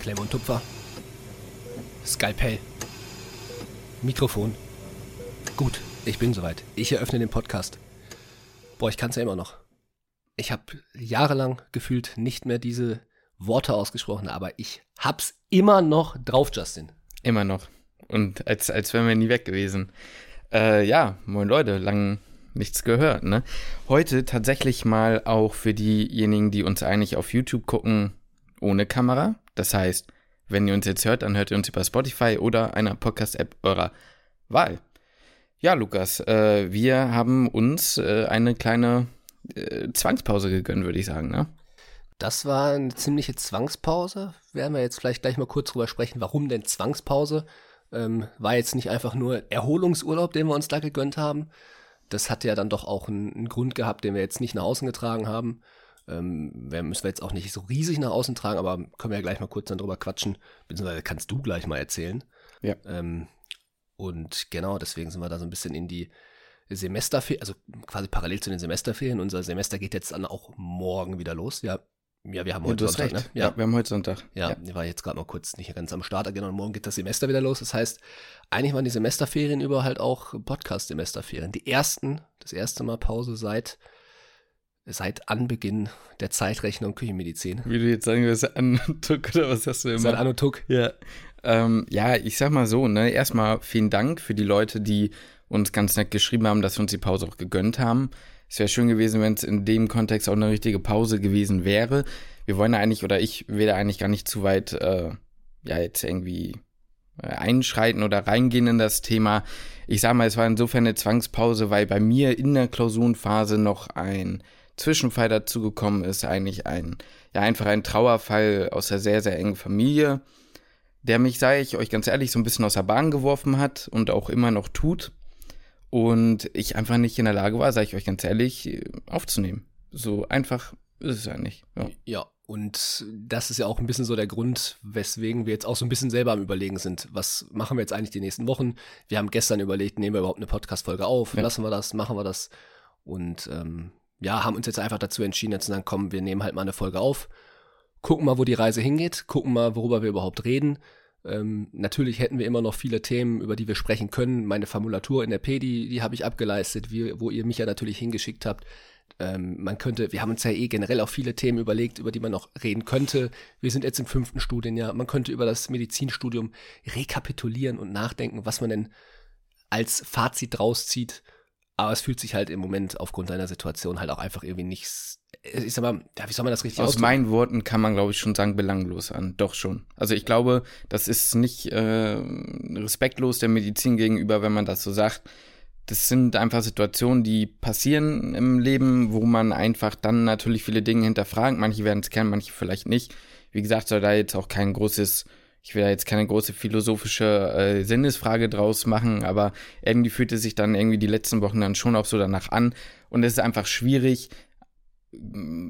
Klemmer und Tupfer. Skalpell. Mikrofon. Gut, ich bin soweit. Ich eröffne den Podcast. Boah, ich kann es ja immer noch. Ich habe jahrelang gefühlt nicht mehr diese Worte ausgesprochen, aber ich hab's immer noch drauf, Justin. Immer noch. Und als, als wären wir nie weg gewesen. Äh, ja, moin Leute, lang nichts gehört, ne? Heute tatsächlich mal auch für diejenigen, die uns eigentlich auf YouTube gucken, ohne Kamera. Das heißt, wenn ihr uns jetzt hört, dann hört ihr uns über Spotify oder einer Podcast-App eurer Wahl. Ja, Lukas, äh, wir haben uns äh, eine kleine äh, Zwangspause gegönnt, würde ich sagen, ne? Das war eine ziemliche Zwangspause. Werden wir jetzt vielleicht gleich mal kurz drüber sprechen, warum denn Zwangspause? Ähm, war jetzt nicht einfach nur Erholungsurlaub, den wir uns da gegönnt haben. Das hat ja dann doch auch einen, einen Grund gehabt, den wir jetzt nicht nach außen getragen haben. Ähm, müssen wir jetzt auch nicht so riesig nach außen tragen, aber können wir ja gleich mal kurz dann drüber quatschen, beziehungsweise kannst du gleich mal erzählen. Ja. Ähm, und genau, deswegen sind wir da so ein bisschen in die Semesterferien, also quasi parallel zu den Semesterferien. Unser Semester geht jetzt dann auch morgen wieder los. Ja, ja, wir haben heute ja, Sonntag, ne? Ja. ja. wir haben heute Sonntag. Ja, ja. war jetzt gerade mal kurz nicht ganz am Start. Genau, morgen geht das Semester wieder los. Das heißt, eigentlich waren die Semesterferien über halt auch Podcast-Semesterferien. Die ersten, das erste Mal Pause seit seit Anbeginn der Zeitrechnung Küchenmedizin. Wie du jetzt sagen wirst, Anutuk oder was hast du immer? Seit Anutuk. Ja. Ähm, ja, ich sag mal so, ne, erstmal vielen Dank für die Leute, die uns ganz nett geschrieben haben, dass wir uns die Pause auch gegönnt haben. Es wäre schön gewesen, wenn es in dem Kontext auch eine richtige Pause gewesen wäre. Wir wollen ja eigentlich, oder ich will da eigentlich gar nicht zu weit, äh, ja, jetzt irgendwie äh, einschreiten oder reingehen in das Thema. Ich sag mal, es war insofern eine Zwangspause, weil bei mir in der Klausurenphase noch ein Zwischenfall dazugekommen ist, eigentlich ein, ja, einfach ein Trauerfall aus einer sehr, sehr engen Familie, der mich, sage ich euch ganz ehrlich, so ein bisschen aus der Bahn geworfen hat und auch immer noch tut. Und ich einfach nicht in der Lage war, sage ich euch ganz ehrlich, aufzunehmen. So einfach ist es eigentlich. Ja. ja, und das ist ja auch ein bisschen so der Grund, weswegen wir jetzt auch so ein bisschen selber am Überlegen sind. Was machen wir jetzt eigentlich die nächsten Wochen? Wir haben gestern überlegt, nehmen wir überhaupt eine Podcast-Folge auf? Ja. Lassen wir das? Machen wir das? Und ähm, ja, haben uns jetzt einfach dazu entschieden, jetzt zu sagen, komm, wir nehmen halt mal eine Folge auf, gucken mal, wo die Reise hingeht, gucken mal, worüber wir überhaupt reden. Ähm, natürlich hätten wir immer noch viele Themen, über die wir sprechen können. Meine Formulatur in der P, die, die habe ich abgeleistet, wie, wo ihr mich ja natürlich hingeschickt habt. Ähm, man könnte, wir haben uns ja eh generell auch viele Themen überlegt, über die man noch reden könnte. Wir sind jetzt im fünften Studienjahr. Man könnte über das Medizinstudium rekapitulieren und nachdenken, was man denn als Fazit rauszieht. Aber es fühlt sich halt im Moment aufgrund deiner Situation halt auch einfach irgendwie nichts. Ich sag mal, wie soll man das richtig Aus ausdrücken? meinen Worten kann man, glaube ich, schon sagen, belanglos an. Doch schon. Also ich glaube, das ist nicht äh, respektlos der Medizin gegenüber, wenn man das so sagt. Das sind einfach Situationen, die passieren im Leben, wo man einfach dann natürlich viele Dinge hinterfragt. Manche werden es kennen, manche vielleicht nicht. Wie gesagt, soll da jetzt auch kein großes ich will da jetzt keine große philosophische äh, Sinnesfrage draus machen, aber irgendwie fühlte sich dann irgendwie die letzten Wochen dann schon auch so danach an. Und es ist einfach schwierig,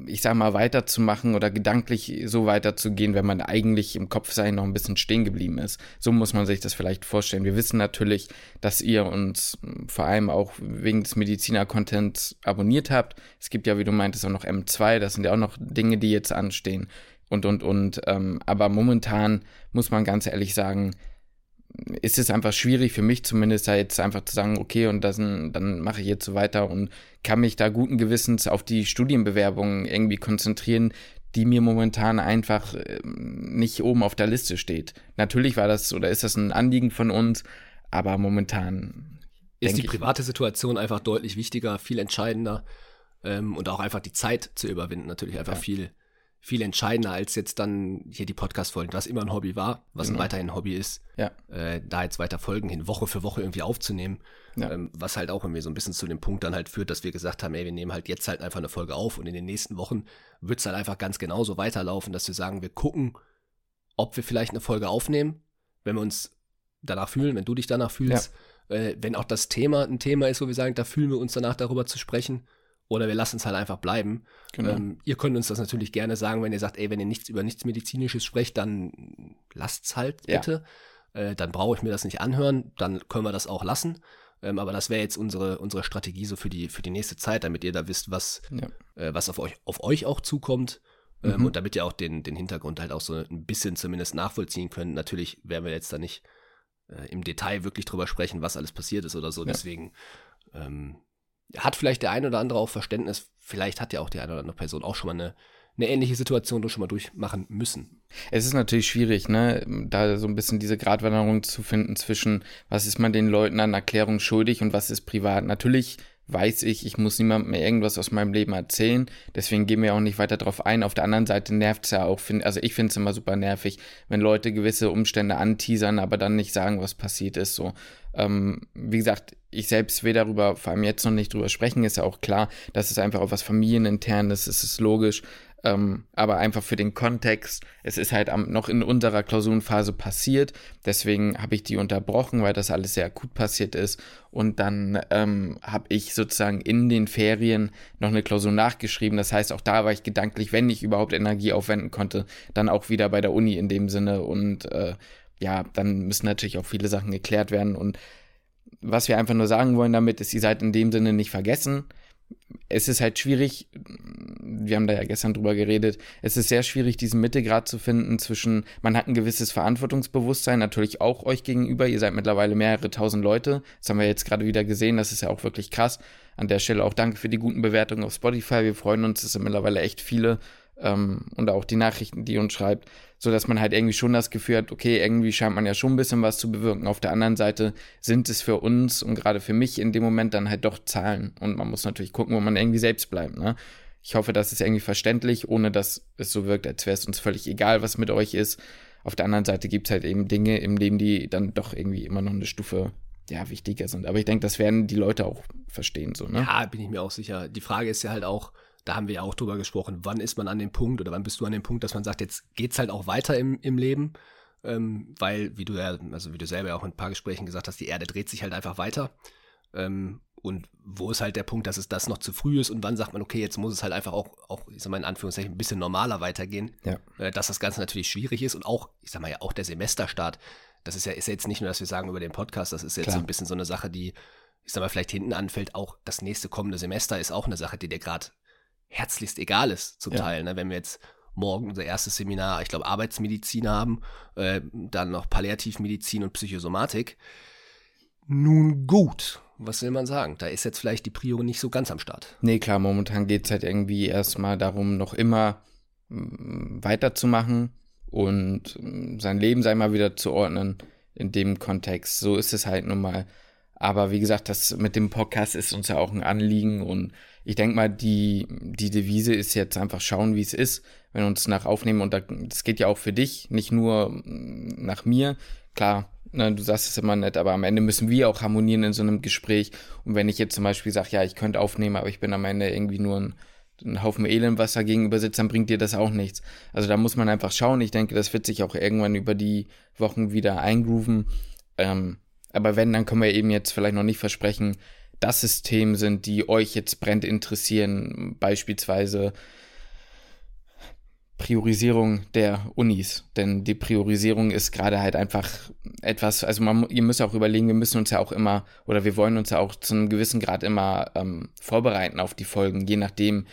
ich sag mal, weiterzumachen oder gedanklich so weiterzugehen, wenn man eigentlich im Kopf sein noch ein bisschen stehen geblieben ist. So muss man sich das vielleicht vorstellen. Wir wissen natürlich, dass ihr uns vor allem auch wegen des Mediziner-Contents abonniert habt. Es gibt ja, wie du meintest, auch noch M2. Das sind ja auch noch Dinge, die jetzt anstehen und, und, und. Ähm, aber momentan muss man ganz ehrlich sagen, ist es einfach schwierig für mich zumindest da jetzt einfach zu sagen, okay, und das, dann mache ich jetzt so weiter und kann mich da guten Gewissens auf die Studienbewerbungen irgendwie konzentrieren, die mir momentan einfach ähm, nicht oben auf der Liste steht. Natürlich war das oder ist das ein Anliegen von uns, aber momentan ist die private Situation einfach deutlich wichtiger, viel entscheidender ähm, und auch einfach die Zeit zu überwinden natürlich einfach ja. viel viel entscheidender als jetzt dann hier die Podcast-Folgen, was immer ein Hobby war, was genau. weiterhin ein Hobby ist, ja. äh, da jetzt weiter Folgen hin, Woche für Woche irgendwie aufzunehmen, ja. ähm, was halt auch irgendwie so ein bisschen zu dem Punkt dann halt führt, dass wir gesagt haben, ey, wir nehmen halt jetzt halt einfach eine Folge auf und in den nächsten Wochen wird es halt einfach ganz genauso weiterlaufen, dass wir sagen, wir gucken, ob wir vielleicht eine Folge aufnehmen, wenn wir uns danach fühlen, wenn du dich danach fühlst, ja. äh, wenn auch das Thema ein Thema ist, wo wir sagen, da fühlen wir uns danach darüber zu sprechen, oder wir lassen es halt einfach bleiben. Genau. Ähm, ihr könnt uns das natürlich gerne sagen, wenn ihr sagt, ey, wenn ihr nichts über nichts Medizinisches sprecht, dann lasst es halt bitte. Ja. Äh, dann brauche ich mir das nicht anhören, dann können wir das auch lassen. Ähm, aber das wäre jetzt unsere, unsere Strategie so für die, für die nächste Zeit, damit ihr da wisst, was, ja. äh, was auf euch, auf euch auch zukommt. Ähm, mhm. und damit ihr auch den, den Hintergrund halt auch so ein bisschen zumindest nachvollziehen könnt. Natürlich werden wir jetzt da nicht äh, im Detail wirklich drüber sprechen, was alles passiert ist oder so. Ja. Deswegen ähm, hat vielleicht der eine oder andere auch Verständnis. Vielleicht hat ja auch die eine oder andere Person auch schon mal eine, eine ähnliche Situation schon mal durchmachen müssen. Es ist natürlich schwierig, ne, da so ein bisschen diese Gratwanderung zu finden zwischen, was ist man den Leuten an Erklärung schuldig und was ist privat. Natürlich weiß ich, ich muss niemandem mehr irgendwas aus meinem Leben erzählen. Deswegen gehen wir auch nicht weiter drauf ein. Auf der anderen Seite nervt es ja auch, find, also ich finde es immer super nervig, wenn Leute gewisse Umstände anteasern, aber dann nicht sagen, was passiert ist. So, ähm, wie gesagt, ich selbst will darüber vor allem jetzt noch nicht drüber sprechen, ist ja auch klar, dass es einfach auch was familieninternes ist, ist logisch. Ähm, aber einfach für den Kontext, es ist halt am, noch in unserer Klausurenphase passiert, deswegen habe ich die unterbrochen, weil das alles sehr akut passiert ist. Und dann ähm, habe ich sozusagen in den Ferien noch eine Klausur nachgeschrieben. Das heißt, auch da war ich gedanklich, wenn ich überhaupt Energie aufwenden konnte, dann auch wieder bei der Uni in dem Sinne. Und äh, ja, dann müssen natürlich auch viele Sachen geklärt werden. Und was wir einfach nur sagen wollen damit, ist, ihr seid in dem Sinne nicht vergessen. Es ist halt schwierig, wir haben da ja gestern drüber geredet, es ist sehr schwierig, diesen Mittelgrad zu finden zwischen, man hat ein gewisses Verantwortungsbewusstsein, natürlich auch euch gegenüber, ihr seid mittlerweile mehrere tausend Leute, das haben wir jetzt gerade wieder gesehen, das ist ja auch wirklich krass. An der Stelle auch danke für die guten Bewertungen auf Spotify, wir freuen uns, es sind mittlerweile echt viele ähm, und auch die Nachrichten, die uns schreibt, so dass man halt irgendwie schon das Gefühl hat, okay, irgendwie scheint man ja schon ein bisschen was zu bewirken. Auf der anderen Seite sind es für uns und gerade für mich in dem Moment dann halt doch Zahlen und man muss natürlich gucken, wo man irgendwie selbst bleibt. Ne? Ich hoffe, das ist irgendwie verständlich, ohne dass es so wirkt, als wäre es uns völlig egal, was mit euch ist. Auf der anderen Seite gibt es halt eben Dinge im Leben, die dann doch irgendwie immer noch eine Stufe ja, wichtiger sind. Aber ich denke, das werden die Leute auch verstehen, so, ne? Ja, bin ich mir auch sicher. Die Frage ist ja halt auch, da haben wir ja auch drüber gesprochen, wann ist man an dem Punkt oder wann bist du an dem Punkt, dass man sagt, jetzt geht's halt auch weiter im, im Leben, ähm, weil, wie du ja, also wie du selber ja auch in ein paar Gesprächen gesagt hast, die Erde dreht sich halt einfach weiter. Ähm, und wo ist halt der Punkt, dass es das noch zu früh ist und wann sagt man, okay, jetzt muss es halt einfach auch, auch ich sag mal in Anführungszeichen, ein bisschen normaler weitergehen. Ja. Äh, dass das Ganze natürlich schwierig ist und auch, ich sag mal ja, auch der Semesterstart, das ist ja, ist ja jetzt nicht nur, dass wir sagen über den Podcast, das ist jetzt Klar. so ein bisschen so eine Sache, die, ich sag mal, vielleicht hinten anfällt, auch das nächste kommende Semester ist auch eine Sache, die dir gerade herzlichst egal ist zum ja. Teil. Ne? Wenn wir jetzt morgen unser erstes Seminar, ich glaube, Arbeitsmedizin haben, äh, dann noch Palliativmedizin und Psychosomatik. Nun gut, was will man sagen? Da ist jetzt vielleicht die Prio nicht so ganz am Start. Nee, klar, momentan geht es halt irgendwie erstmal darum, noch immer mm, weiterzumachen und mm, sein Leben sei mal wieder zu ordnen in dem Kontext. So ist es halt nun mal. Aber wie gesagt, das mit dem Podcast ist uns ja auch ein Anliegen und ich denke mal, die, die Devise ist jetzt einfach schauen, wie es ist, wenn wir uns nach aufnehmen und das geht ja auch für dich, nicht nur nach mir. Klar, ne, du sagst es immer nett, aber am Ende müssen wir auch harmonieren in so einem Gespräch. Und wenn ich jetzt zum Beispiel sage, ja, ich könnte aufnehmen, aber ich bin am Ende irgendwie nur ein, ein Haufen Elend, was da gegenüber sitzt, dann bringt dir das auch nichts. Also da muss man einfach schauen. Ich denke, das wird sich auch irgendwann über die Wochen wieder eingrooven. Ähm, aber wenn, dann können wir eben jetzt vielleicht noch nicht versprechen, dass es Themen sind, die euch jetzt brennt interessieren, beispielsweise Priorisierung der Unis. Denn die Priorisierung ist gerade halt einfach etwas, also man, ihr müsst auch überlegen, wir müssen uns ja auch immer, oder wir wollen uns ja auch zu einem gewissen Grad immer ähm, vorbereiten auf die Folgen, je nachdem,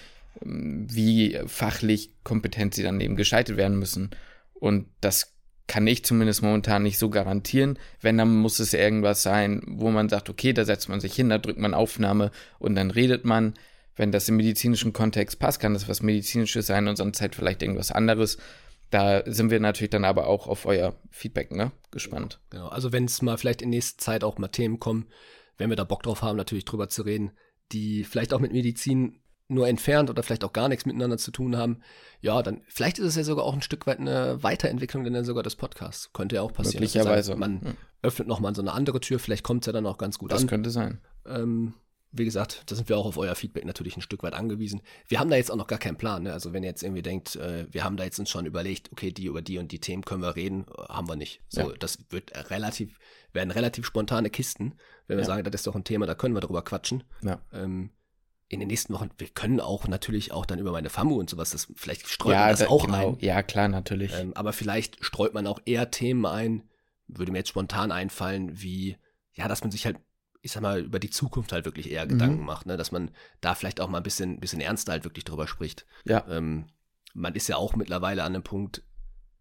ähm, wie fachlich kompetent sie dann eben geschaltet werden müssen. Und das kann ich zumindest momentan nicht so garantieren. Wenn, dann muss es irgendwas sein, wo man sagt, okay, da setzt man sich hin, da drückt man Aufnahme und dann redet man. Wenn das im medizinischen Kontext passt, kann das was Medizinisches sein und sonst halt vielleicht irgendwas anderes. Da sind wir natürlich dann aber auch auf euer Feedback ne, gespannt. Genau, also wenn es mal vielleicht in nächster Zeit auch mal Themen kommen, wenn wir da Bock drauf haben, natürlich drüber zu reden, die vielleicht auch mit Medizin nur entfernt oder vielleicht auch gar nichts miteinander zu tun haben, ja, dann vielleicht ist es ja sogar auch ein Stück weit eine Weiterentwicklung denn dann sogar des Podcasts. Könnte ja auch passieren. Möglicherweise. Sagt, man hm. öffnet nochmal so eine andere Tür, vielleicht kommt es ja dann auch ganz gut das an. Das könnte sein. Ähm, wie gesagt, da sind wir auch auf euer Feedback natürlich ein Stück weit angewiesen. Wir haben da jetzt auch noch gar keinen Plan. Ne? Also wenn ihr jetzt irgendwie denkt, äh, wir haben da jetzt uns schon überlegt, okay, die über die und die Themen können wir reden, haben wir nicht. So, ja. das wird relativ, werden relativ spontane Kisten, wenn wir ja. sagen, das ist doch ein Thema, da können wir drüber quatschen. Ja. Ähm, in den nächsten Wochen, wir können auch natürlich auch dann über meine FAMU und sowas, das, vielleicht streut ja, man das da, auch genau. ein. Ja, klar, natürlich. Ähm, aber vielleicht streut man auch eher Themen ein, würde mir jetzt spontan einfallen, wie, ja, dass man sich halt, ich sag mal, über die Zukunft halt wirklich eher mhm. Gedanken macht, ne? dass man da vielleicht auch mal ein bisschen, bisschen ernster halt wirklich drüber spricht. Ja. Ähm, man ist ja auch mittlerweile an einem Punkt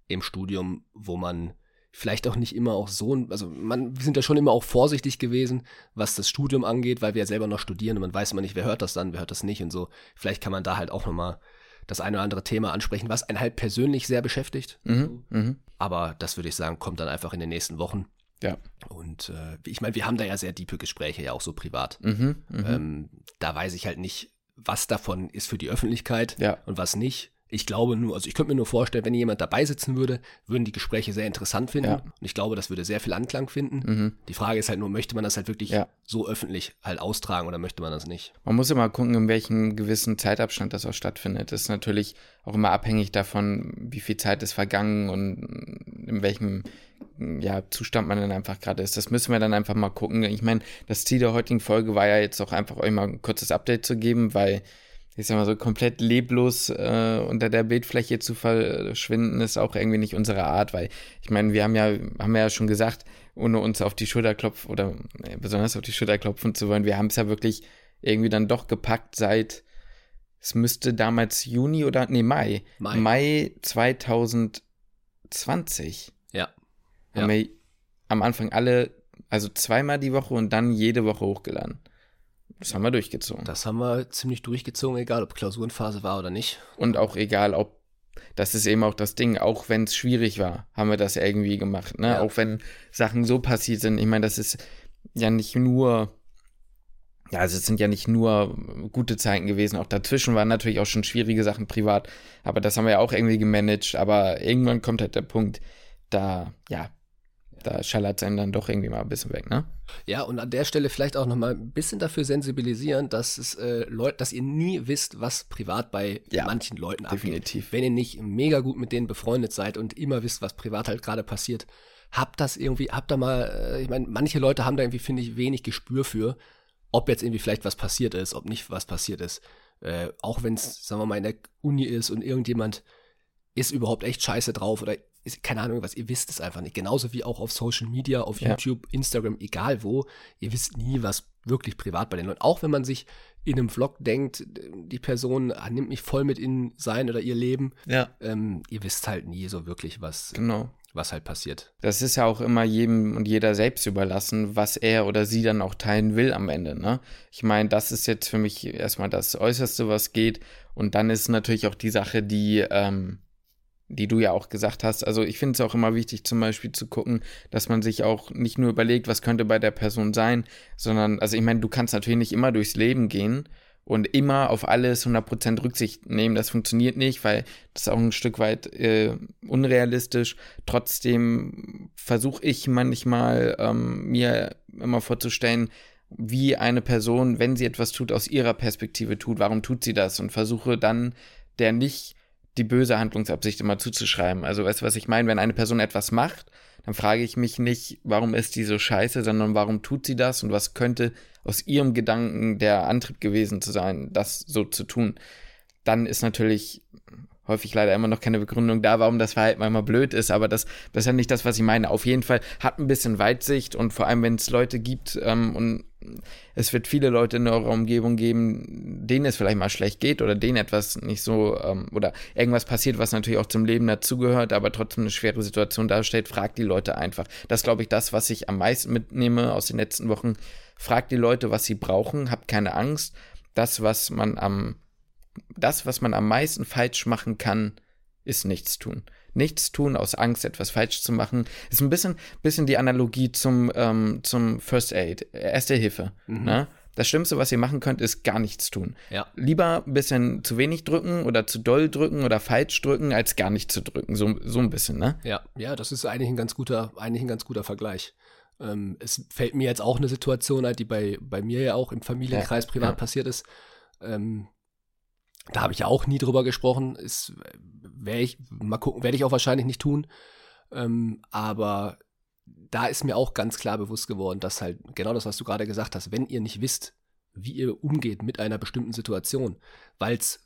im Studium, wo man vielleicht auch nicht immer auch so, also man, wir sind ja schon immer auch vorsichtig gewesen, was das Studium angeht, weil wir ja selber noch studieren und man weiß immer nicht, wer hört das dann, wer hört das nicht und so. Vielleicht kann man da halt auch nochmal das eine oder andere Thema ansprechen, was einen halt persönlich sehr beschäftigt. Mhm, mhm. Aber das würde ich sagen, kommt dann einfach in den nächsten Wochen. Ja. Und äh, ich meine, wir haben da ja sehr tiefe Gespräche, ja auch so privat. Mhm, mhm. Ähm, da weiß ich halt nicht, was davon ist für die Öffentlichkeit Ja. und was nicht. Ich glaube nur, also ich könnte mir nur vorstellen, wenn jemand dabei sitzen würde, würden die Gespräche sehr interessant finden. Ja. Und ich glaube, das würde sehr viel Anklang finden. Mhm. Die Frage ist halt nur, möchte man das halt wirklich Ja. so öffentlich halt austragen oder möchte man das nicht? Man muss immer gucken, in welchem gewissen Zeitabstand das auch stattfindet. Das ist natürlich auch immer abhängig davon, wie viel Zeit ist vergangen und in welchem ja, Zustand man dann einfach gerade ist. Das müssen wir dann einfach mal gucken. Ich meine, das Ziel der heutigen Folge war ja jetzt auch einfach euch mal ein kurzes Update zu geben, weil ich sag mal so komplett leblos äh, unter der Bildfläche zu verschwinden ist auch irgendwie nicht unsere Art, weil ich meine, wir haben ja haben ja schon gesagt, ohne uns auf die Schulter klopfen oder äh, besonders auf die Schulter klopfen zu wollen, wir haben es ja wirklich irgendwie dann doch gepackt seit es müsste damals Juni oder nee Mai Mai. Mai 2020 Ja. haben wir am Anfang alle also zweimal die Woche und dann jede Woche hochgeladen. Das haben wir durchgezogen. Das haben wir ziemlich durchgezogen, egal ob Klausurenphase war oder nicht. Und auch egal, ob, das ist eben auch das Ding, auch wenn es schwierig war, haben wir das irgendwie gemacht. Ne? Ja. Auch wenn Sachen so passiert sind. Ich meine, das ist ja nicht nur, ja, also es sind ja nicht nur gute Zeiten gewesen. Auch dazwischen waren natürlich auch schon schwierige Sachen privat. Aber das haben wir ja auch irgendwie gemanagt. Aber irgendwann kommt halt der Punkt, da, ja, da schallert es einem dann doch irgendwie mal ein bisschen weg, ne? Ja, und an der Stelle vielleicht auch nochmal ein bisschen dafür sensibilisieren, dass es äh, Leute, dass ihr nie wisst, was privat bei Ja, manchen Leuten abgeht. definitiv. Wenn ihr nicht mega gut mit denen befreundet seid und immer wisst, was privat halt gerade passiert, habt das irgendwie, habt da mal, äh, ich meine, manche Leute haben da irgendwie, finde ich, wenig Gespür für, ob jetzt irgendwie vielleicht was passiert ist, ob nicht was passiert ist. Äh, auch wenn es, sagen wir mal, in der Uni ist und irgendjemand ist überhaupt echt scheiße drauf oder ist, keine Ahnung was, ihr wisst es einfach nicht. Genauso wie auch auf Social Media, auf Ja. YouTube, Instagram, egal wo, ihr wisst nie, was wirklich privat bei den Leuten. Auch wenn man sich in einem Vlog denkt, die Person ah, nimmt mich voll mit in sein oder ihr Leben, Ja. ähm, ihr wisst halt nie so wirklich, was, Genau. was halt passiert. Das ist ja auch immer jedem und jeder selbst überlassen, was er oder sie dann auch teilen will am Ende. Ne? Ich meine, das ist jetzt für mich erstmal das Äußerste, was geht. Und dann ist natürlich auch die Sache, die, ähm, die du ja auch gesagt hast. Also ich finde es auch immer wichtig, zum Beispiel zu gucken, dass man sich auch nicht nur überlegt, was könnte bei der Person sein, sondern, also ich meine, du kannst natürlich nicht immer durchs Leben gehen und immer auf alles 100% Rücksicht nehmen. Das funktioniert nicht, weil das ist auch ein Stück weit äh, unrealistisch. Trotzdem versuche ich manchmal ähm, mir immer vorzustellen, wie eine Person, wenn sie etwas tut, aus ihrer Perspektive tut, warum tut sie das und versuche dann der nicht die böse Handlungsabsicht immer zuzuschreiben. Also weißt du, was ich meine? Wenn eine Person etwas macht, dann frage ich mich nicht, warum ist die so scheiße, sondern warum tut sie das und was könnte aus ihrem Gedanken der Antrieb gewesen zu sein, das so zu tun. Dann ist natürlich häufig leider immer noch keine Begründung da, warum das Verhalten manchmal blöd ist, aber das, das ist ja nicht das, was ich meine. Auf jeden Fall hat ein bisschen Weitsicht und vor allem, wenn es Leute gibt ähm, und es wird viele Leute in eurer Umgebung geben, denen es vielleicht mal schlecht geht oder denen etwas nicht so ähm, oder irgendwas passiert, was natürlich auch zum Leben dazugehört, aber trotzdem eine schwere Situation darstellt, fragt die Leute einfach. Das glaube ich, das, was ich am meisten mitnehme aus den letzten Wochen. Fragt die Leute, was sie brauchen, habt keine Angst. Das, was man am das, was man am meisten falsch machen kann, ist nichts tun. Nichts tun aus Angst, etwas falsch zu machen. Ist ein bisschen, bisschen die Analogie zum, ähm, zum First Aid, Erste Hilfe. Mhm. Ne? Das Schlimmste, was ihr machen könnt, ist gar nichts tun. Ja. Lieber ein bisschen zu wenig drücken oder zu doll drücken oder falsch drücken, als gar nicht zu drücken. So, so ein bisschen, ne? Ja, ja, das ist eigentlich ein ganz guter, eigentlich ein ganz guter Vergleich. Ähm, es fällt mir jetzt auch eine Situation ein, die bei, bei mir ja auch im Familienkreis Ja, privat ja. passiert ist. Ähm, da habe ich ja auch nie drüber gesprochen. Ist, werde ich, mal gucken, werde ich auch wahrscheinlich nicht tun. Ähm, aber da ist mir auch ganz klar bewusst geworden, dass halt genau das, was du gerade gesagt hast, wenn ihr nicht wisst, wie ihr umgeht mit einer bestimmten Situation, weil es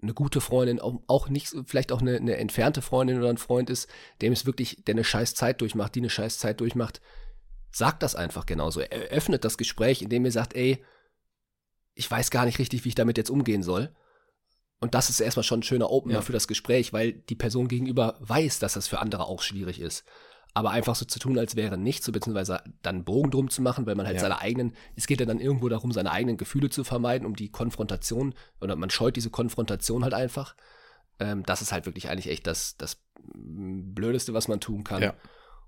eine gute Freundin, auch, auch nicht, so- vielleicht auch eine, eine entfernte Freundin oder ein Freund ist, dem es wirklich, der eine scheiß Zeit durchmacht, die eine scheiß Zeit durchmacht, sagt das einfach genauso. Eröffnet das Gespräch, indem ihr sagt, ey, ich weiß gar nicht richtig, wie ich damit jetzt umgehen soll. und das ist erstmal schon ein schöner Opener Ja. für das Gespräch, weil die Person gegenüber weiß, dass das für andere auch schwierig ist. Aber einfach so zu tun, als wäre nichts, so beziehungsweise dann Bogen drum zu machen, weil man halt Ja. seine eigenen, es geht ja dann irgendwo darum, seine eigenen Gefühle zu vermeiden, um die Konfrontation, oder man scheut diese Konfrontation halt einfach. Ähm, das ist halt wirklich eigentlich echt das, das Blödeste, was man tun kann. Ja.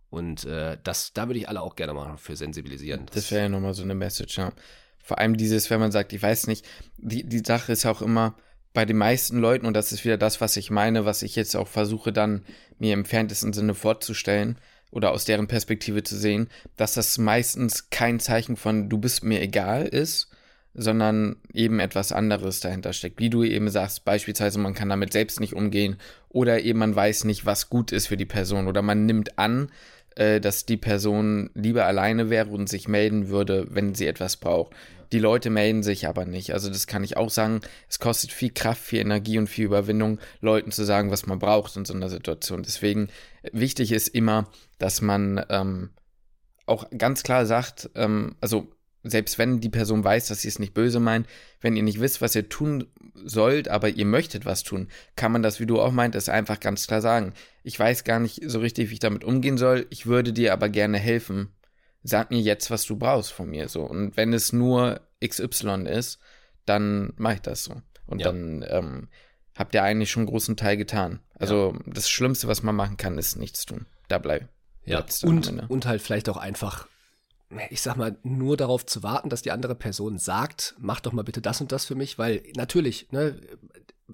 Und äh, das, da würde ich alle auch gerne mal für sensibilisieren. Das wäre ja nochmal so eine Message, ja. Vor allem dieses, wenn man sagt, ich weiß nicht, die, die Sache ist auch immer bei den meisten Leuten, und das ist wieder das, was ich meine, was ich jetzt auch versuche dann mir im entferntesten Sinne vorzustellen oder aus deren Perspektive zu sehen, dass das meistens kein Zeichen von du bist mir egal ist, sondern eben etwas anderes dahinter steckt. Wie du eben sagst, beispielsweise man kann damit selbst nicht umgehen oder eben man weiß nicht, was gut ist für die Person oder man nimmt an, äh, dass die Person lieber alleine wäre und sich melden würde, wenn sie etwas braucht. Die Leute melden sich aber nicht. Also das kann ich auch sagen. Es kostet viel Kraft, viel Energie und viel Überwindung, Leuten zu sagen, was man braucht in so einer Situation. Deswegen wichtig ist immer, dass man ähm, auch ganz klar sagt, ähm, also selbst wenn die Person weiß, dass sie es nicht böse meint, wenn ihr nicht wisst, was ihr tun sollt, aber ihr möchtet was tun, kann man das, wie du auch meintest, einfach ganz klar sagen. Ich weiß gar nicht so richtig, wie ich damit umgehen soll. Ich würde dir aber gerne helfen. Sag mir jetzt, was du brauchst von mir so. Und wenn es nur XY ist, dann mache ich das so. Und Ja. dann ähm, habt ihr eigentlich schon einen großen Teil getan. Also das Schlimmste, was man machen kann, ist nichts tun. Da bleib. Ja, und, und halt vielleicht auch einfach, ich sag mal, nur darauf zu warten, dass die andere Person sagt, mach doch mal bitte das und das für mich, weil natürlich, ne,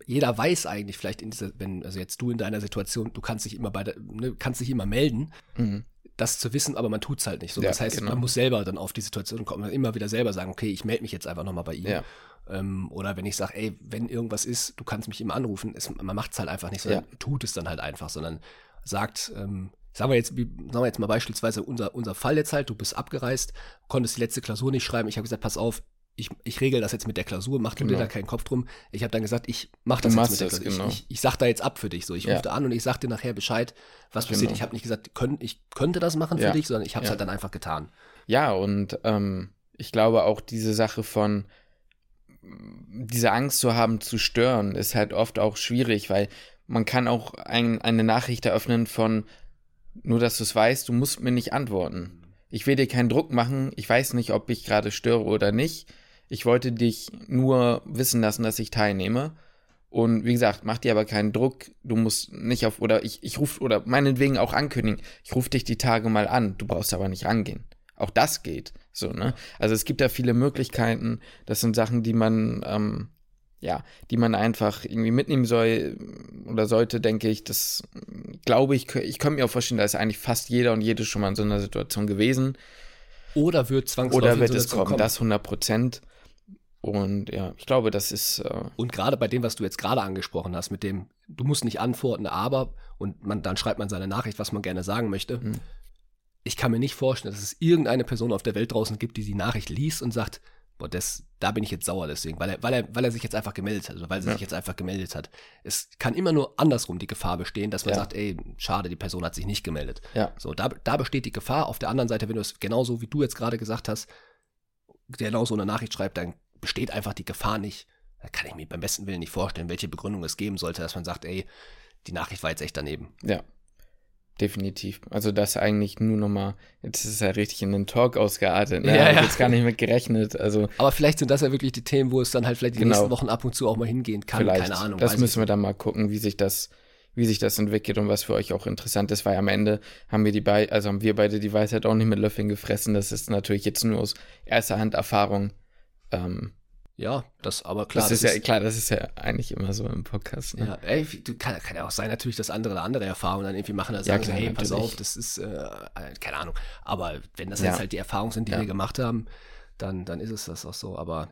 jeder weiß eigentlich vielleicht in dieser, wenn, also jetzt du in deiner Situation, du kannst dich immer bei der, ne, kannst dich immer melden, Mhm. das zu wissen, aber man tut's halt nicht so. Ja, das heißt, genau. man muss selber dann auf die Situation kommen, immer wieder selber sagen, okay, ich melde mich jetzt einfach nochmal bei ihm. Ja. Ähm, oder wenn ich sage, ey, wenn irgendwas ist, du kannst mich immer anrufen, es, man macht es halt einfach nicht, sondern tut es dann halt einfach, sondern sagt, ähm, sagen wir jetzt, sagen wir jetzt mal beispielsweise unser, unser Fall jetzt halt, du bist abgereist, konntest die letzte Klausur nicht schreiben, ich habe gesagt, pass auf, ich, ich regel das jetzt mit der Klausur, mach du dir Genau. da keinen Kopf drum. Ich habe dann gesagt, ich mach Du das jetzt machst mit der Klausur. genau. Ich, ich, ich sag da jetzt ab für dich so. Ich Ja. rufe da an und ich sag dir nachher Bescheid, was passiert. Genau. Ich habe nicht gesagt, könnt, ich könnte das machen für Ja. dich, sondern ich habe es Ja. halt dann einfach getan. Ja, und ähm, ich glaube auch diese Sache von diese Angst zu haben zu stören, ist halt oft auch schwierig, weil man kann auch ein, eine Nachricht eröffnen von nur, dass du es weißt, du musst mir nicht antworten. Ich will dir keinen Druck machen, ich weiß nicht, ob ich gerade störe oder nicht. Ich wollte dich nur wissen lassen, dass ich teilnehme. Und wie gesagt, mach dir aber keinen Druck. Du musst nicht auf, oder ich, ich rufe, oder meinetwegen auch ankündigen, ich rufe dich die Tage mal an. Du brauchst aber nicht rangehen. Auch das geht. So, ne? Also es gibt da viele Möglichkeiten. Das sind Sachen, die man, ähm, ja, die man einfach irgendwie mitnehmen soll oder sollte, denke ich. Das glaube ich, ich könnte mir auch vorstellen, da ist eigentlich fast jeder und jede schon mal in so einer Situation gewesen. Oder wird zwangsläufig Oder wird es eine kommen, das 100 Prozent. Und ja, ich glaube, das ist, äh, Und gerade bei dem, was du jetzt gerade angesprochen hast, mit dem, du musst nicht antworten, aber, und man, dann schreibt man seine Nachricht, was man gerne sagen möchte. Mhm. Ich kann mir nicht vorstellen, dass es irgendeine Person auf der Welt draußen gibt, die die Nachricht liest und sagt, boah, das, da bin ich jetzt sauer deswegen, weil er, weil er, weil er sich jetzt einfach gemeldet hat oder weil sie Ja. sich jetzt einfach gemeldet hat. Es kann immer nur andersrum die Gefahr bestehen, dass man Ja. sagt, ey, schade, die Person hat sich nicht gemeldet. ja, So, da, da besteht die Gefahr. Auf der anderen Seite, wenn du es genauso wie du jetzt gerade gesagt hast, genau so eine Nachricht schreibt, dann besteht einfach die Gefahr nicht. Da kann ich mir beim besten Willen nicht vorstellen, welche Begründung es geben sollte, dass man sagt, ey, die Nachricht war jetzt echt daneben. ja. Definitiv. Also das eigentlich nur nochmal, jetzt ist es ja richtig in den Talk ausgeartet. Ne? Ja, Hab ich ja. jetzt gar nicht mit gerechnet. Also Aber vielleicht sind das ja wirklich die Themen, wo es dann halt vielleicht die Genau. nächsten Wochen ab und zu auch mal hingehen kann. vielleicht. Keine Ahnung. das müssen wir dann mal gucken, wie sich das, wie sich das entwickelt und was für euch auch interessant ist, weil am Ende haben wir die bei, also haben wir beide die Weisheit auch nicht mit Löffeln gefressen. Das ist natürlich jetzt nur aus erster Hand Erfahrung. Ähm, Ja, das aber klar. das, ist ja klar, das ist ja eigentlich immer so im Podcast. Ne? Ja, ey, du, kann, kann ja auch sein, natürlich, dass andere andere Erfahrung dann irgendwie machen, da sagen, klar, hey, pass natürlich. auf, das ist, äh, äh, keine Ahnung. Aber wenn das Ja. jetzt halt die Erfahrungen sind, die Ja. wir gemacht haben, dann, dann ist es das auch so. Aber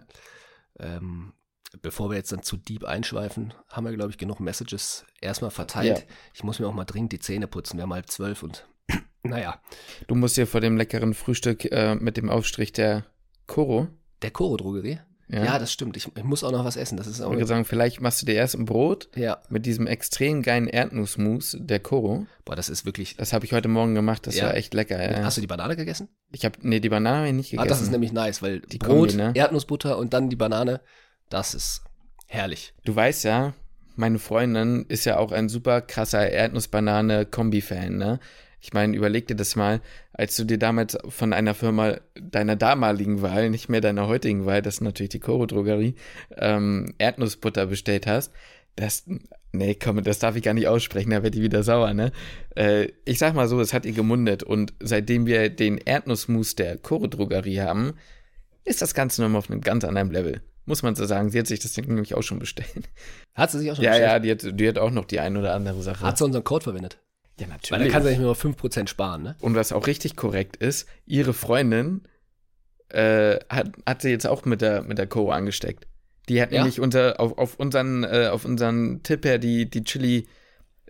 ähm, bevor wir jetzt dann zu deep einschweifen, haben wir, glaube ich, genug Messages erstmal verteilt. Ja. Ich muss mir auch mal dringend die Zähne putzen. Wir haben halb zwölf und naja, Du musst dir vor dem leckeren Frühstück äh, mit dem Aufstrich der Koro. der Koro-Drogerie. Ja. das stimmt. Ich, ich muss auch noch was essen. Das ist Ich auch. würde sagen, vielleicht machst du dir erst ein Brot Ja, mit diesem extrem geilen Erdnussmus der Koro. boah, das ist wirklich. Das habe ich heute Morgen gemacht, das Ja. war echt lecker. Ja. Hast du die Banane gegessen? Ich habe, nee, die Banane habe ich nicht Ah, gegessen. das ist nämlich nice, weil Die Brot, Kombi, ne? Erdnussbutter und dann die Banane, das ist Herrlich. Du weißt ja, meine Freundin ist ja auch ein super krasser Erdnussbanane-Kombi-Fan, ne? Ich meine, überleg dir das mal, als du dir damals von einer Firma deiner damaligen Wahl, nicht mehr deiner heutigen Wahl, das ist natürlich die Koro Drogerie, ähm, Erdnussbutter bestellt hast. Das, nee, komm, das darf ich gar nicht aussprechen, da wird die wieder sauer, ne? Äh, ich sag mal so, es hat ihr gemundet und seitdem wir den Erdnussmus der Koro Drogerie haben, ist das Ganze nochmal auf einem ganz anderen Level. Muss man so sagen. Sie hat sich das Ding nämlich auch schon bestellt. Hat sie sich auch schon Ja, bestellt? ja, die hat, die hat auch noch die ein oder andere Sache. Hat sie unseren Code verwendet? Ja, Weil dann kann sie nicht nur 5% sparen, ne? Und was auch richtig korrekt ist, ihre Freundin äh, hat, hat sie jetzt auch mit der, mit der Co. angesteckt. Die hat Ja? nämlich unter, auf, auf, unseren, äh, auf unseren Tipp her die, die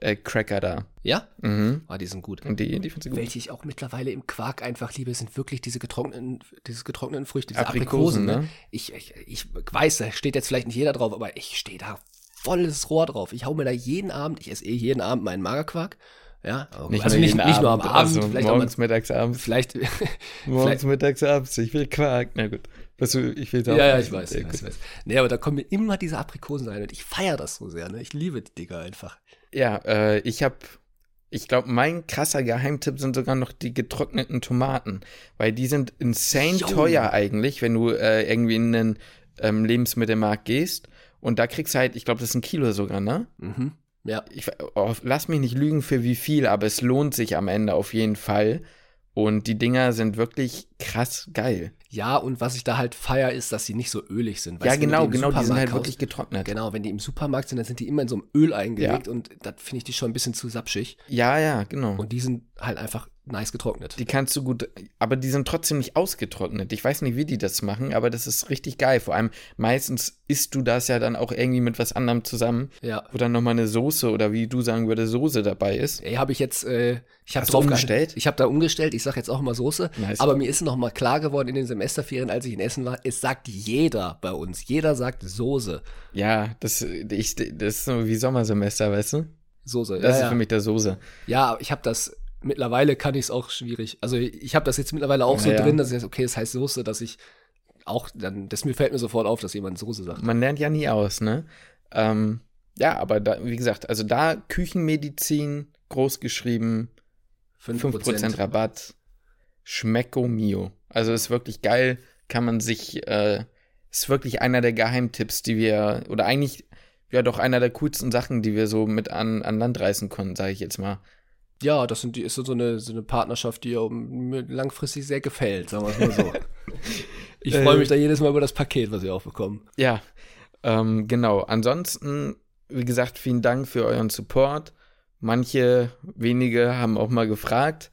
Chili-Cracker da. Ja? Mhm. Ah, die sind gut. Und die, die findet sie gut. Welche ich auch mittlerweile im Quark einfach liebe, sind wirklich diese getrockneten, diese getrockneten Früchte, diese Aprikosen, Aprikosen. ne? Ich, ich, ich weiß, da steht jetzt vielleicht nicht jeder drauf, aber ich stehe da volles Rohr drauf. Ich hau mir da jeden Abend, ich esse eh jeden Abend meinen Magerquark. Ja, also nur nicht, nicht nur am Abend, also vielleicht, auch morgens, mittags, mal, abends. vielleicht, Morgens, mittags, abends. Ich will Quark. Na gut. Was du, ich will ja, ja, ich weiß, ich weiß, ich weiß. Nee, aber da kommen mir immer diese Aprikosen rein und ich feiere das so sehr, ne? Ich liebe die Dinger einfach. Ja, äh, ich habe, ich glaube, mein krasser Geheimtipp sind sogar noch die getrockneten Tomaten, weil die sind insane Jo. teuer eigentlich, wenn du äh, irgendwie in den ähm, Lebensmittelmarkt gehst. Und da kriegst du halt, ich glaube, das ist ein Kilo sogar, ne? Mhm. Ja. Ich, oh, lass mich nicht lügen für wie viel, aber es lohnt sich am Ende auf jeden Fall. Und die Dinger sind wirklich krass geil. Ja, und was ich da halt feier, ist, dass sie nicht so ölig sind. ja, Weißt du, wenn genau, im genau, die sind Supermarkt halt kaufst- wirklich getrocknet. Genau, wenn die im Supermarkt sind, dann sind die immer in so einem Öl eingelegt und das finde ich die schon ein bisschen zu sapschig. Ja, ja, genau. Und die sind halt einfach nice getrocknet. Die kannst du gut, aber die sind trotzdem nicht ausgetrocknet. Ich weiß nicht, wie die das machen, aber das ist richtig geil. Vor allem meistens isst du das ja dann auch irgendwie mit was anderem zusammen, ja. wo dann nochmal eine Soße oder wie du sagen würdest, Soße dabei ist. Ey, habe ich jetzt, äh, ich habe du drauf umgestellt? Ich habe da umgestellt. Ich sage jetzt auch immer Soße. Nice. Aber mir ist noch mal klar geworden in den Semesterferien, als ich in Essen war, es sagt jeder bei uns. Jeder sagt Soße. Ja, das, ich, das ist so wie Sommersemester, weißt du? Soße. Das ja, ist ja. für mich der Soße. Ja, ich habe das mittlerweile kann ich es auch schwierig. Also ich habe das jetzt mittlerweile auch so Ja, ja. drin, dass ich sage, okay, es heißt Soße, dass ich auch dann, das mir fällt mir sofort auf, dass jemand Soße sagt. Man lernt ja nie aus, ne? Ähm, ja, aber da, wie gesagt, also da Küchenmedizin groß geschrieben, 5% Rabatt, Schmecko Mio. Also ist wirklich geil, kann man sich, äh, ist wirklich einer der Geheimtipps, die wir, oder eigentlich, ja doch einer der coolsten Sachen, die wir so mit an, an Land reißen konnten, sage ich jetzt mal. Ja, das sind die, ist so eine, so eine Partnerschaft, die mir langfristig sehr gefällt, sagen wir es mal so. ich freue mich da jedes Mal über das Paket, was wir auch bekommen. Ja, ähm, genau. Ansonsten, wie gesagt, vielen Dank für euren Support. Manche wenige haben auch mal gefragt,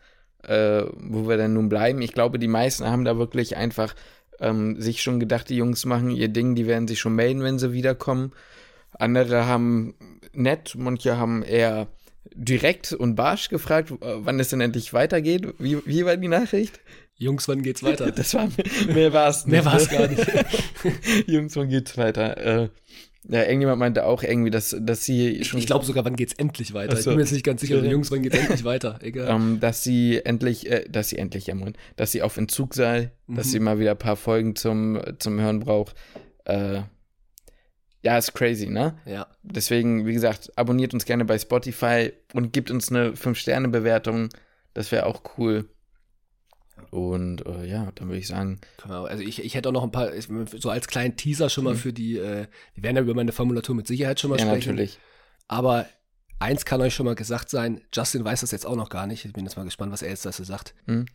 äh, wo wir denn nun bleiben. Ich glaube, die meisten haben da wirklich einfach ähm, sich schon gedacht, die Jungs machen ihr Ding, die werden sich schon melden, wenn sie wiederkommen. Andere haben nett, manche haben eher direkt und barsch gefragt, äh, wann es denn endlich weitergeht. Wie, wie war die Nachricht? Jungs, wann geht's weiter? Das war mehr war es Mehr war's gar nicht. Jungs, wann geht's weiter? Äh, ja, irgendjemand meinte auch irgendwie, dass, dass sie schon, Ich glaube sogar, wann geht's endlich weiter? Ach Ich so. bin mir jetzt nicht ganz sicher. Ja. Jungs, wann geht's endlich weiter? Egal. ähm, dass sie endlich, äh, dass sie endlich, ja moin, dass sie auf Entzug sei, dass Mhm. sie mal wieder ein paar Folgen zum, zum Hören braucht. Äh, ja, ist crazy, ne? Ja. Deswegen, wie gesagt, abonniert uns gerne bei Spotify und gibt uns eine 5-Sterne-Bewertung. Das wäre auch cool. Und äh, ja, dann würde ich sagen, wir- Also ich, ich hätte auch noch ein paar, so als kleinen Teaser schon mal Mhm. für die, äh, wir werden ja über meine Formulatur mit Sicherheit schon mal ja, sprechen. natürlich. Aber eins kann euch schon mal gesagt sein, Justin weiß das jetzt auch noch gar nicht. Ich bin jetzt mal gespannt, was er jetzt dazu sagt. Hm?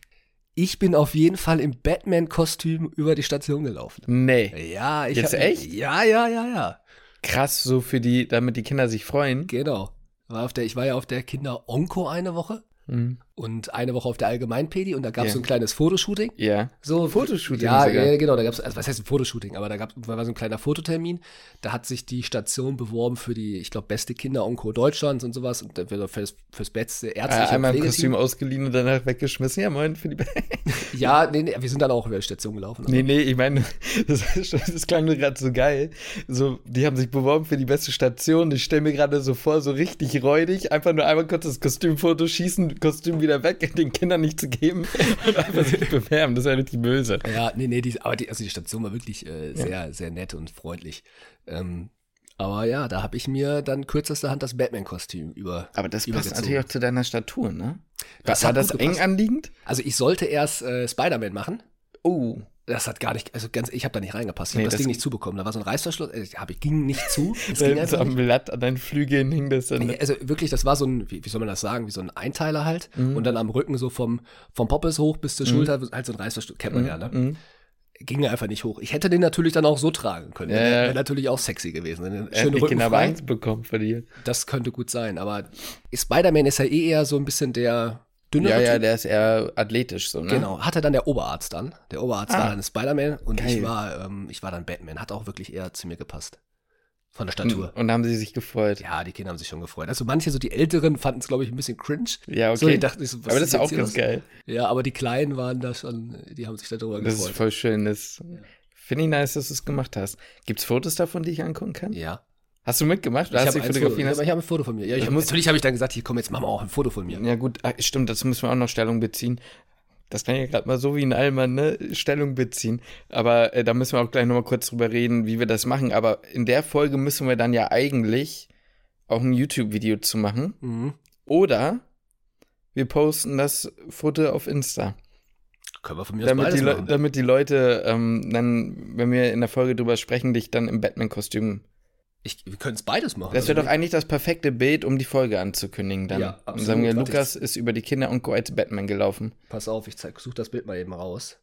Ich bin auf jeden Fall im Batman-Kostüm über die Station gelaufen. Nee. Ja, ich Jetzt hab, echt? Ja, ja, ja, ja. Krass, so für die, damit die Kinder sich freuen. Genau. War auf der, ich war ja auf der Kinder-Onko eine Woche Mhm. Und eine Woche auf der Allgemeinpädi und da gab es Ja. so ein kleines Fotoshooting. Ja. So Fotoshooting Ja, sogar. ja genau, da gab's also was heißt ein Fotoshooting, aber da gab war so ein kleiner Fototermin. Da hat sich die Station beworben für die, ich glaube, beste Kinder-Onko Deutschlands und sowas und wird fürs, fürs beste Äh, ärztliche einmal im Pflegeteam. Kostüm ausgeliehen und danach weggeschmissen. Ja, moin für die Ja, nee, nee, wir sind dann auch über die Station gelaufen. Nee, nee, ich meine, das, das klang nur gerade so geil. So, die haben sich beworben für die beste Station. Ich stelle mir gerade so vor, so richtig räudig, einfach nur einmal kurz das Kostümfoto schießen, Kostüm wieder weg, den Kindern nicht zu geben und einfach sich bewerben. Das ist ja richtig böse. Ja, nee, nee, die, aber die, also die Station war wirklich äh, sehr, sehr nett und freundlich. Ähm, Aber ja, da habe ich mir dann kürzester Hand das Batman-Kostüm über. Aber das passt natürlich auch zu deiner Statur, ne? Das war hat das eng anliegend? Also ich sollte erst äh, Spider-Man machen. Oh. Das hat gar nicht, also ganz, ich habe da nicht reingepasst. Ich habe Nee, das, das- Ding nicht zubekommen. Da war so ein Reißverschluss, äh, hab ich ging nicht zu. Es ging einfach am. Blatt an deinen Flügeln hing das dann. Nee, Also wirklich, das war so ein, wie, wie soll man das sagen, wie so ein Einteiler halt. Mhm. Und dann am Rücken so vom, vom Poppes hoch bis zur Schulter halt so ein Reißverschluss. Kennt man ja, ne? Mhm. Ging einfach nicht hoch. Ich hätte den natürlich dann auch so tragen können. Ja, Wäre natürlich auch sexy gewesen. Eine Er hat schöne nicht genau Rückenfrei. Angst bekommen von dir. Das könnte gut sein. Aber Spider-Man ist ja eh eher so ein bisschen der dünnere Ja, ja, Typ. der ist eher athletisch so, ne? Genau, hatte dann der Oberarzt dann. Der Oberarzt Ah. war dann Spider-Man und Geil. ich war, ähm, ich war dann Batman. Hat auch wirklich eher zu mir gepasst. Von der Statur. Und, und haben sie sich gefreut. Ja, die Kinder haben sich schon gefreut. Also manche, so die Älteren, fanden es, glaube ich, ein bisschen cringe. Ja, okay. So, die dachten, so, was Aber das ist auch ganz geil. Ja, aber die Kleinen waren da schon, die haben sich darüber Das ist gefreut. voll schön. Das finde ich nice, dass du es gemacht hast. Gibt's Fotos davon, die ich angucken kann? Ja. Hast du mitgemacht? Ich Oder hast habe du ein, Foto, ich habe ein Foto von mir. Ja, ich Ich hab, natürlich habe ich dann gesagt, hier komm, jetzt machen wir auch ein Foto von mir. Ja, gut, ah, stimmt, das müssen wir auch noch Stellung beziehen. Das kann ja gerade mal so wie ein Allmann, ne? Stellung beziehen. Aber äh, da müssen wir auch gleich nochmal kurz drüber reden, wie wir das machen. Aber in der Folge müssen wir dann ja eigentlich auch ein YouTube-Video zu machen. Mhm. Oder wir posten das Foto auf Insta. Können wir von mir aus Damit beides die, machen. damit die Leute ähm, dann, wenn wir in der Folge drüber sprechen, dich dann im Batman-Kostüm. Ich, wir können es beides machen. Das wäre Also, doch eigentlich das perfekte Bild, um die Folge anzukündigen dann. Ja, Und absolut. sagen wir, Warte, Lukas ist über die Kinder und Co. als Batman gelaufen. Pass auf, ich suche das Bild mal eben raus.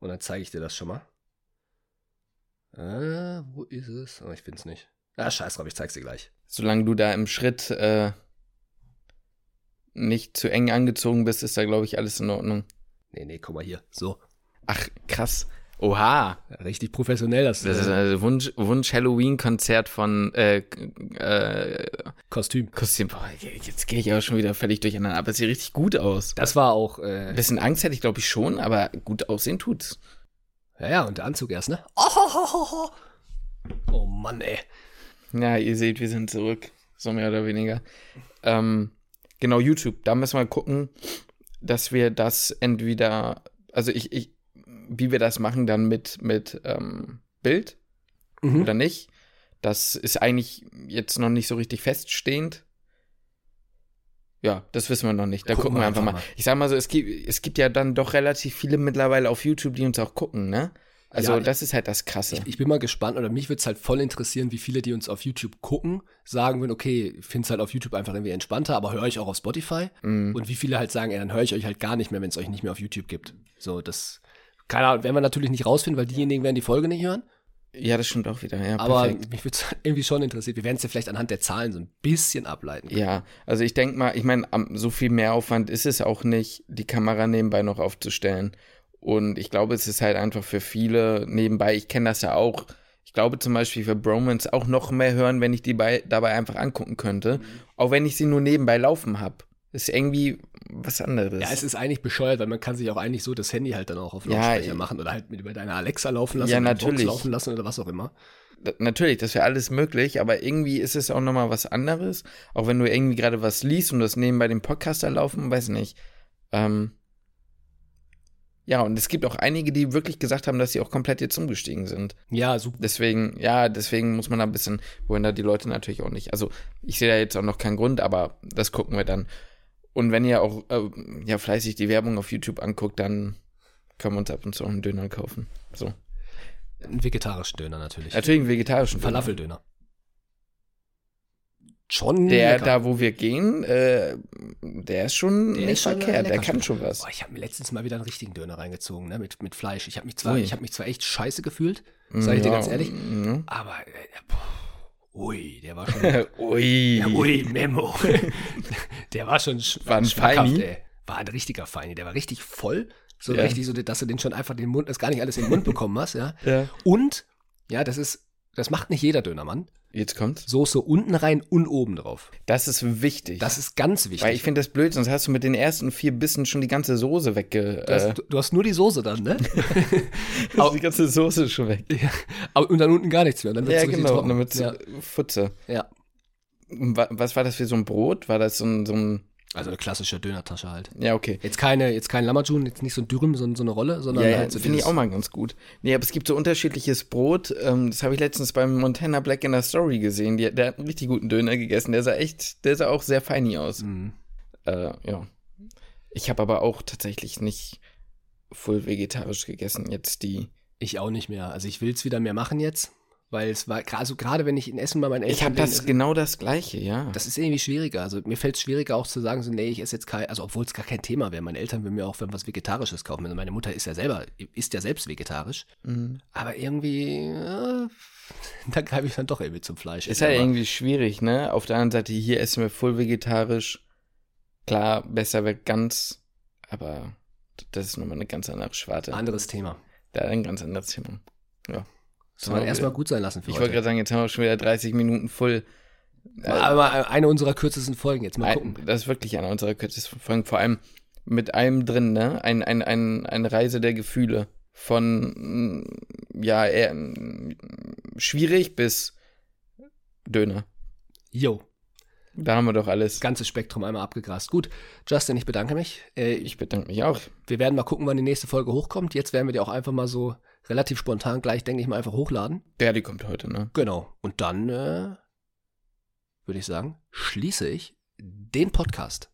Und dann zeige ich dir das schon mal. Äh, wo ist es? Oh, ich finde es nicht. Ah, scheiß drauf, ich zeig's dir gleich. Solange du da im Schritt äh, nicht zu eng angezogen bist, ist da, glaube ich, alles in Ordnung. Nee, nee, guck mal hier. So. Ach, krass. Oha. Richtig professionell das, Das ist also Wunsch, Wunsch Halloween-Konzert von äh, äh, Kostüm. Kostüm. Boah, jetzt gehe ich auch schon wieder völlig durcheinander. Aber es sieht richtig gut aus. Das war auch, Ein äh, bisschen Angst hätte ich, glaube ich, schon, aber gut aussehen tut's. ja, ja, und der Anzug erst, ne? Oh, oh Mann, ey. Ja, ihr seht, wir sind zurück. So mehr oder weniger. Ähm, genau, YouTube. Da müssen wir gucken, dass wir das entweder, also ich, ich, wie wir das machen, dann mit, mit ähm, Bild Mhm. oder nicht. Das ist eigentlich jetzt noch nicht so richtig feststehend. Ja, das wissen wir noch nicht. Da gucken, wir einfach, mal. Ich sag mal so, es gibt, es gibt ja dann doch relativ viele mittlerweile auf YouTube, die uns auch gucken, ne? Also Ja, das ist halt das Krasse. Ich, ich bin mal gespannt, oder mich würde es halt voll interessieren, wie viele, die uns auf YouTube gucken, sagen würden, okay, ich finde es halt auf YouTube einfach irgendwie entspannter, aber höre ich auch auf Spotify. Mm. Und wie viele halt sagen, ey, dann höre ich euch halt gar nicht mehr, wenn es euch nicht mehr auf YouTube gibt. So, das, keine Ahnung, werden wir natürlich nicht rausfinden, weil diejenigen werden die Folge nicht hören. Ja, das stimmt auch wieder. Ja, Aber perfekt. mich würde es irgendwie schon interessieren. Wir werden es ja vielleicht anhand der Zahlen so ein bisschen ableiten. können. Ja, also ich denke mal, ich meine, so viel Mehraufwand ist es auch nicht, die Kamera nebenbei noch aufzustellen. Und ich glaube, es ist halt einfach für viele nebenbei, ich kenne das ja auch, ich glaube zum Beispiel für Bromance auch noch mehr hören, wenn ich die bei, dabei einfach angucken könnte. Mhm. Auch wenn ich sie nur nebenbei laufen habe. Ist irgendwie was anderes. Ja, es ist eigentlich bescheuert, weil man kann sich auch eigentlich so das Handy halt dann auch auf Ja, Lautsprecher äh, machen oder halt mit über deine Alexa laufen lassen Ja, natürlich. laufen lassen oder was auch immer. D- Natürlich, das wäre alles möglich, aber irgendwie ist es auch nochmal was anderes. Auch wenn du irgendwie gerade was liest und das nebenbei dem Podcaster laufen, weiß nicht. Ähm, ja, und es gibt auch einige, die wirklich gesagt haben, dass sie auch komplett jetzt umgestiegen sind. Ja, super. Deswegen, ja, deswegen muss man da ein bisschen, wohin da die Leute natürlich auch nicht. Also, ich sehe da jetzt auch noch keinen Grund, aber das gucken wir dann. Und wenn ihr auch äh, ja fleißig die Werbung auf YouTube anguckt, dann können wir uns ab und zu auch einen Döner kaufen. So. Ein vegetarischen Döner natürlich. Natürlich einen vegetarischen Döner. Falafeldöner. Schon Der, lecker. da wo wir gehen, äh, der ist schon Der nicht ist schon verkehrt, der kann schon was. Boah, ich habe mir letztens mal wieder einen richtigen Döner reingezogen, ne, mit, mit Fleisch. Ich habe mich zwar, Ui. ich habe mich zwar echt scheiße gefühlt, sag ich dir Ja, ganz ehrlich, ja. aber äh, boah, ui, der war schon, Ui. ja, ui, Memo, der war schon sch War ein schmackhaft, Feini? ey. War ein richtiger Feini, der war richtig voll, so Ja. richtig so, dass du den schon einfach den Mund, das gar nicht alles in den Mund bekommen hast, ja. Ja. Und ja, das ist, das macht nicht jeder Dönermann. Jetzt kommt's. Soße unten rein und oben drauf. Das ist wichtig. Das ist ganz wichtig. Weil ich finde das blöd, sonst hast du mit den ersten vier Bissen schon die ganze Soße wegge... du, hast, Äh, du, du hast nur die Soße dann, ne? hast die ganze Soße schon weg. Aber, und dann unten gar nichts mehr. Dann wird's Ja, genau, trocken. damit ja. Futze. ja. Was war das für so ein Brot? War das so ein, so ein Also eine klassische Dönertasche halt. Ja, okay. Jetzt keine, jetzt kein Lamajun, jetzt nicht so ein Dürüm, sondern so eine Rolle, sondern Ja, halt so finde ich auch mal ganz gut. Nee, aber es gibt so unterschiedliches Brot. Ähm, das habe ich letztens beim Montana Black in der Story gesehen. Die, der hat einen richtig guten Döner gegessen. Der sah echt, der sah auch sehr feini aus. Mhm. Äh, ja. Ich habe aber auch tatsächlich nicht voll vegetarisch gegessen. Jetzt die. Ich auch nicht mehr. Also ich will es wieder mehr machen jetzt, weil es war, also gerade wenn ich in Essen bei meinen Eltern Ich habe das genau das gleiche, ja. Das ist irgendwie schwieriger. Also mir fällt es schwieriger auch zu sagen, so, nee, ich esse jetzt kein, also obwohl es gar kein Thema wäre. Meine Eltern würden mir auch was Vegetarisches kaufen. Also meine Mutter ist ja selber, ist ja selbst vegetarisch. Mhm. Aber irgendwie, äh, da greife ich dann doch irgendwie zum Fleisch. Ist halt Aber irgendwie schwierig, ne? Auf der anderen Seite, hier essen wir voll vegetarisch. Klar, besser wird ganz, aber das ist nochmal eine ganz andere Schwarte. Anderes Thema. Da ein ganz anderes Thema. Ja. Soll man Ja, erstmal gut sein lassen für Ich wollte heute. gerade sagen, jetzt haben wir schon wieder 30 Minuten voll. Äh, Aber eine unserer kürzesten Folgen jetzt mal ein, gucken. das ist wirklich einer unserer kürzesten Folgen. Vor allem mit allem drin, ne? Ein, ein, ein, eine Reise der Gefühle. Von, mm, ja, eher mm, schwierig bis Döner. Jo, Da haben wir doch alles. das ganze Spektrum einmal abgegrast. Gut, Justin, ich bedanke mich. Äh, Ich bedanke mich auch. wir werden mal gucken, wann die nächste Folge hochkommt. Jetzt werden wir die auch einfach mal so relativ spontan gleich, denke ich mal, einfach hochladen. Der, die kommt heute, ne? Genau. Und dann äh, würde ich sagen, schließe ich den Podcast.